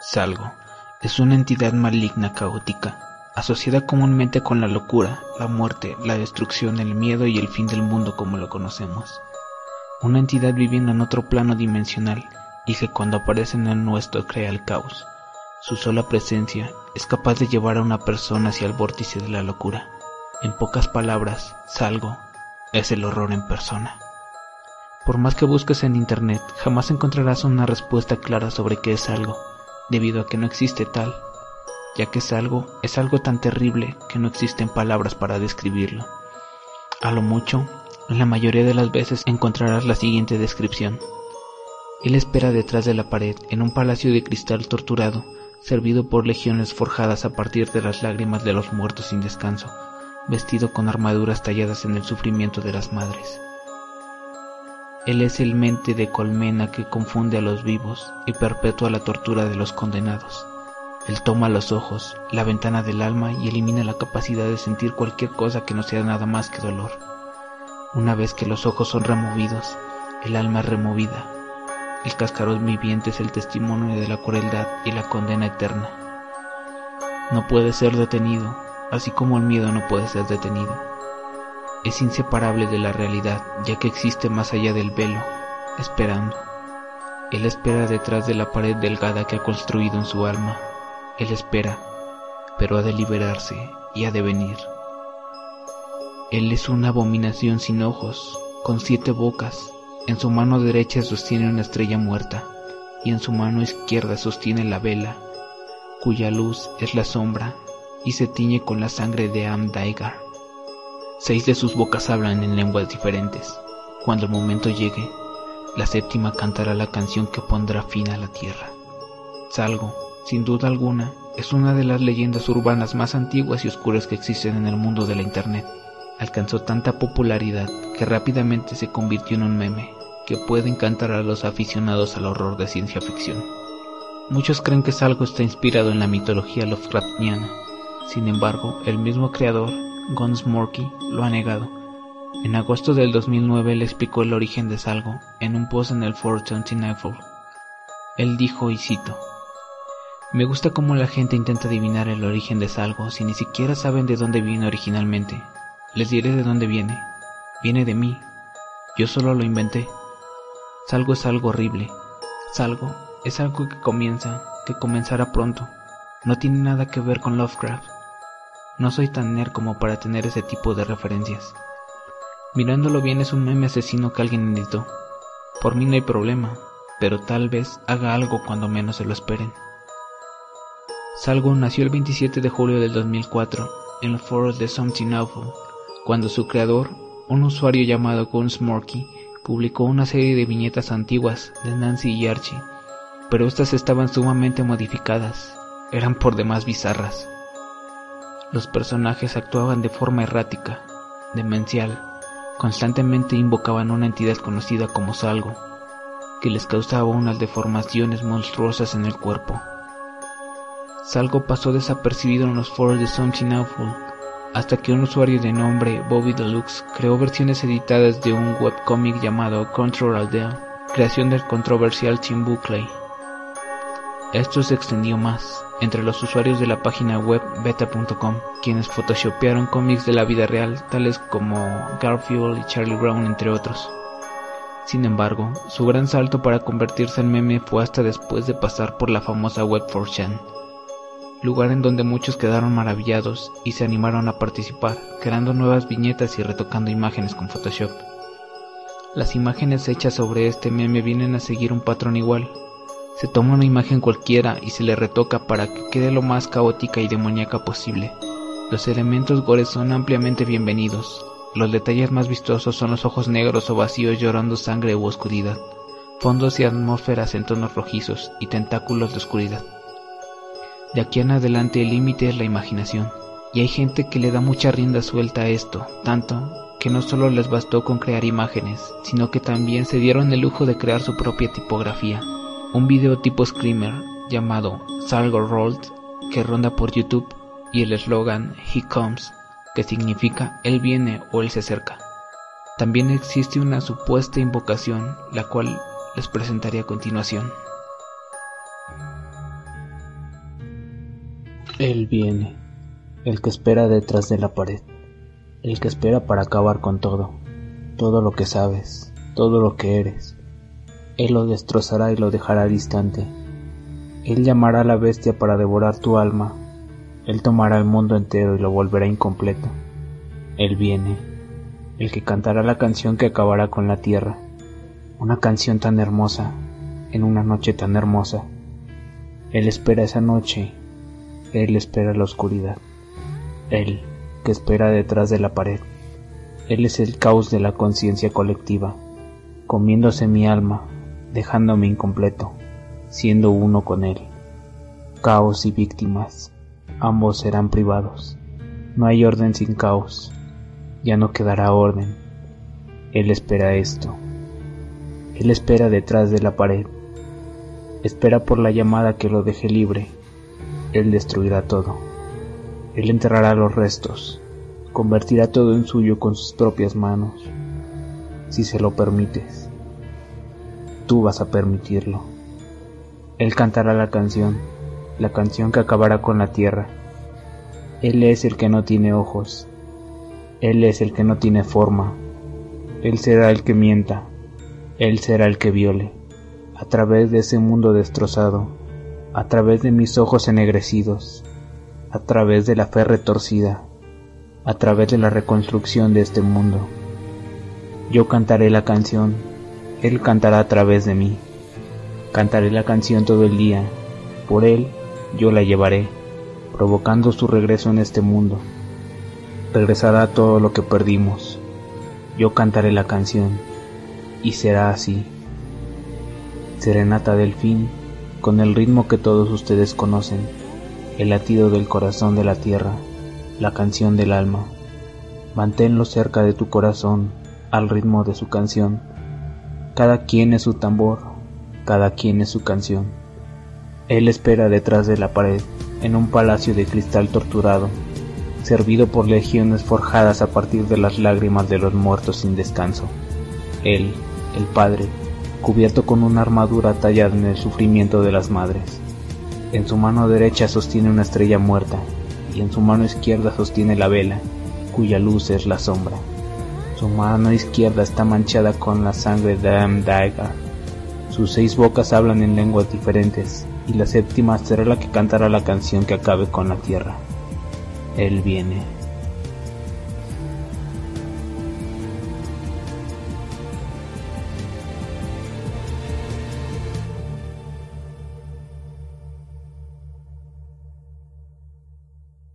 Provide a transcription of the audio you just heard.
Salgo es una entidad maligna caótica, asociada comúnmente con la locura, la muerte, la destrucción, el miedo y el fin del mundo como lo conocemos. Una entidad viviendo en otro plano dimensional y que cuando aparece en el nuestro crea el caos. Su sola presencia es capaz de llevar a una persona hacia el vórtice de la locura. En pocas palabras, Salgo es el horror en persona. Por más que busques en internet, jamás encontrarás una respuesta clara sobre qué es algo, debido a que no existe tal, ya que es algo, es algo tan terrible que no existen palabras para describirlo. A lo mucho, la mayoría de las veces encontrarás la siguiente descripción. Él espera detrás de la pared, en un palacio de cristal torturado, servido por legiones forjadas a partir de las lágrimas de los muertos sin descanso, vestido con armaduras talladas en el sufrimiento de las madres. Él es el mente de colmena que confunde a los vivos y perpetúa la tortura de los condenados. Él toma los ojos, la ventana del alma y elimina la capacidad de sentir cualquier cosa que no sea nada más que dolor. Una vez que los ojos son removidos, el alma es removida. El cascarón viviente es el testimonio de la crueldad y la condena eterna. No puede ser detenido, así como el miedo no puede ser detenido. Es inseparable de la realidad, ya que existe más allá del velo, esperando. Él espera detrás de la pared delgada que ha construido en su alma. Él espera, pero ha de liberarse y ha de venir. Él es una abominación sin ojos, con siete bocas. En su mano derecha sostiene una estrella muerta, y en su mano izquierda sostiene la vela, cuya luz es la sombra y se tiñe con la sangre de Amdaigar. Seis de sus bocas hablan en lenguas diferentes. Cuando el momento llegue, la séptima cantará la canción que pondrá fin a la tierra. Salgo, sin duda alguna, es una de las leyendas urbanas más antiguas y oscuras que existen en el mundo de la Internet. Alcanzó tanta popularidad que rápidamente se convirtió en un meme que puede encantar a los aficionados al horror de ciencia ficción. Muchos creen que Salgo está inspirado en la mitología Lovecraftiana, sin embargo, el mismo creador, Guns Morky, lo ha negado. En agosto del 2009 le explicó el origen de Salgo en un post en el 429 Él dijo, y cito, Me gusta cómo la gente intenta adivinar el origen de Salgo si ni siquiera saben de dónde viene originalmente. Les diré de dónde viene. Viene de mí. Yo solo lo inventé. Salgo es algo horrible. Salgo es algo que comienza, que comenzará pronto. No tiene nada que ver con Lovecraft. No soy tan nerd como para tener ese tipo de referencias. Mirándolo bien es un meme asesino que alguien editó. Por mí no hay problema, pero tal vez haga algo cuando menos se lo esperen. Salgo nació el 27 de julio del 2004 en los foros de Something Awful, cuando su creador, un usuario llamado Gunsmorky, publicó una serie de viñetas antiguas de Nancy y Archie, pero estas estaban sumamente modificadas, eran por demás bizarras. Los personajes actuaban de forma errática, demencial, constantemente invocaban una entidad conocida como Salgo, que les causaba unas deformaciones monstruosas en el cuerpo. Salgo pasó desapercibido en los foros de Something Awful hasta que un usuario de nombre Bobby Deluxe creó versiones editadas de un webcómic llamado Control Aldea, creación del controversial Tim Buckley. Esto se extendió más, entre los usuarios de la página web beta.com, quienes photoshopearon cómics de la vida real, tales como Garfield y Charlie Brown, entre otros. Sin embargo, su gran salto para convertirse en meme fue hasta después de pasar por la famosa web 4chan, lugar en donde muchos quedaron maravillados y se animaron a participar, creando nuevas viñetas y retocando imágenes con Photoshop. Las imágenes hechas sobre este meme vienen a seguir un patrón igual, se toma una imagen cualquiera y se le retoca para que quede lo más caótica y demoníaca posible. Los elementos gore son ampliamente bienvenidos. Los detalles más vistosos son los ojos negros o vacíos llorando sangre u oscuridad, fondos y atmósferas en tonos rojizos y tentáculos de oscuridad. De aquí en adelante el límite es la imaginación, y hay gente que le da mucha rienda suelta a esto, tanto que no solo les bastó con crear imágenes, sino que también se dieron el lujo de crear su propia tipografía un video tipo screamer llamado Salgo Rolled que ronda por YouTube y el eslogan He Comes, que significa Él viene o Él se acerca. También existe una supuesta invocación, la cual les presentaré a continuación. Él viene, el que espera detrás de la pared, el que espera para acabar con todo, todo lo que sabes, todo lo que eres. Él lo destrozará y lo dejará distante. Él llamará a la bestia para devorar tu alma. Él tomará el mundo entero y lo volverá incompleto. Él viene, el que cantará la canción que acabará con la tierra, una canción tan hermosa, en una noche tan hermosa. Él espera esa noche él espera la oscuridad. Él, que espera detrás de la pared. Él es el caos de la conciencia colectiva, comiéndose mi alma, dejándome incompleto, siendo uno con Él. Caos y víctimas, ambos serán privados. No hay orden sin caos, ya no quedará orden. Él espera esto. Él espera detrás de la pared. Espera por la llamada que lo deje libre él destruirá todo. Él enterrará los restos, convertirá todo en suyo con sus propias manos, si se lo permites. Tú vas a permitirlo. Él cantará la canción, la canción que acabará con la tierra. Él es el que no tiene ojos. Él es el que no tiene forma. Él será el que mienta. Él será el que viole. A través de ese mundo destrozado, a través de mis ojos ennegrecidos, a través de la fe retorcida, a través de la reconstrucción de este mundo. Yo cantaré la canción, Él cantará a través de mí. Cantaré la canción todo el día, por Él yo la llevaré, provocando su regreso en este mundo. Regresará todo lo que perdimos. Yo cantaré la canción, y será así. Serenata del fin con el ritmo que todos ustedes conocen, el latido del corazón de la tierra, la canción del alma. Manténlo cerca de tu corazón, al ritmo de su canción. Cada quien es su tambor, cada quien es su canción. Él espera detrás de la pared, en un palacio de cristal torturado, servido por legiones forjadas a partir de las lágrimas de los muertos sin descanso. Él, el Padre, cubierto con una armadura tallada en el sufrimiento de las madres. En su mano derecha sostiene una estrella muerta y en su mano izquierda sostiene la vela, cuya luz es la sombra. Su mano izquierda está manchada con la sangre de Amdaiga. Sus seis bocas hablan en lenguas diferentes y la séptima será la que cantará la canción que acabe con la tierra. Él viene.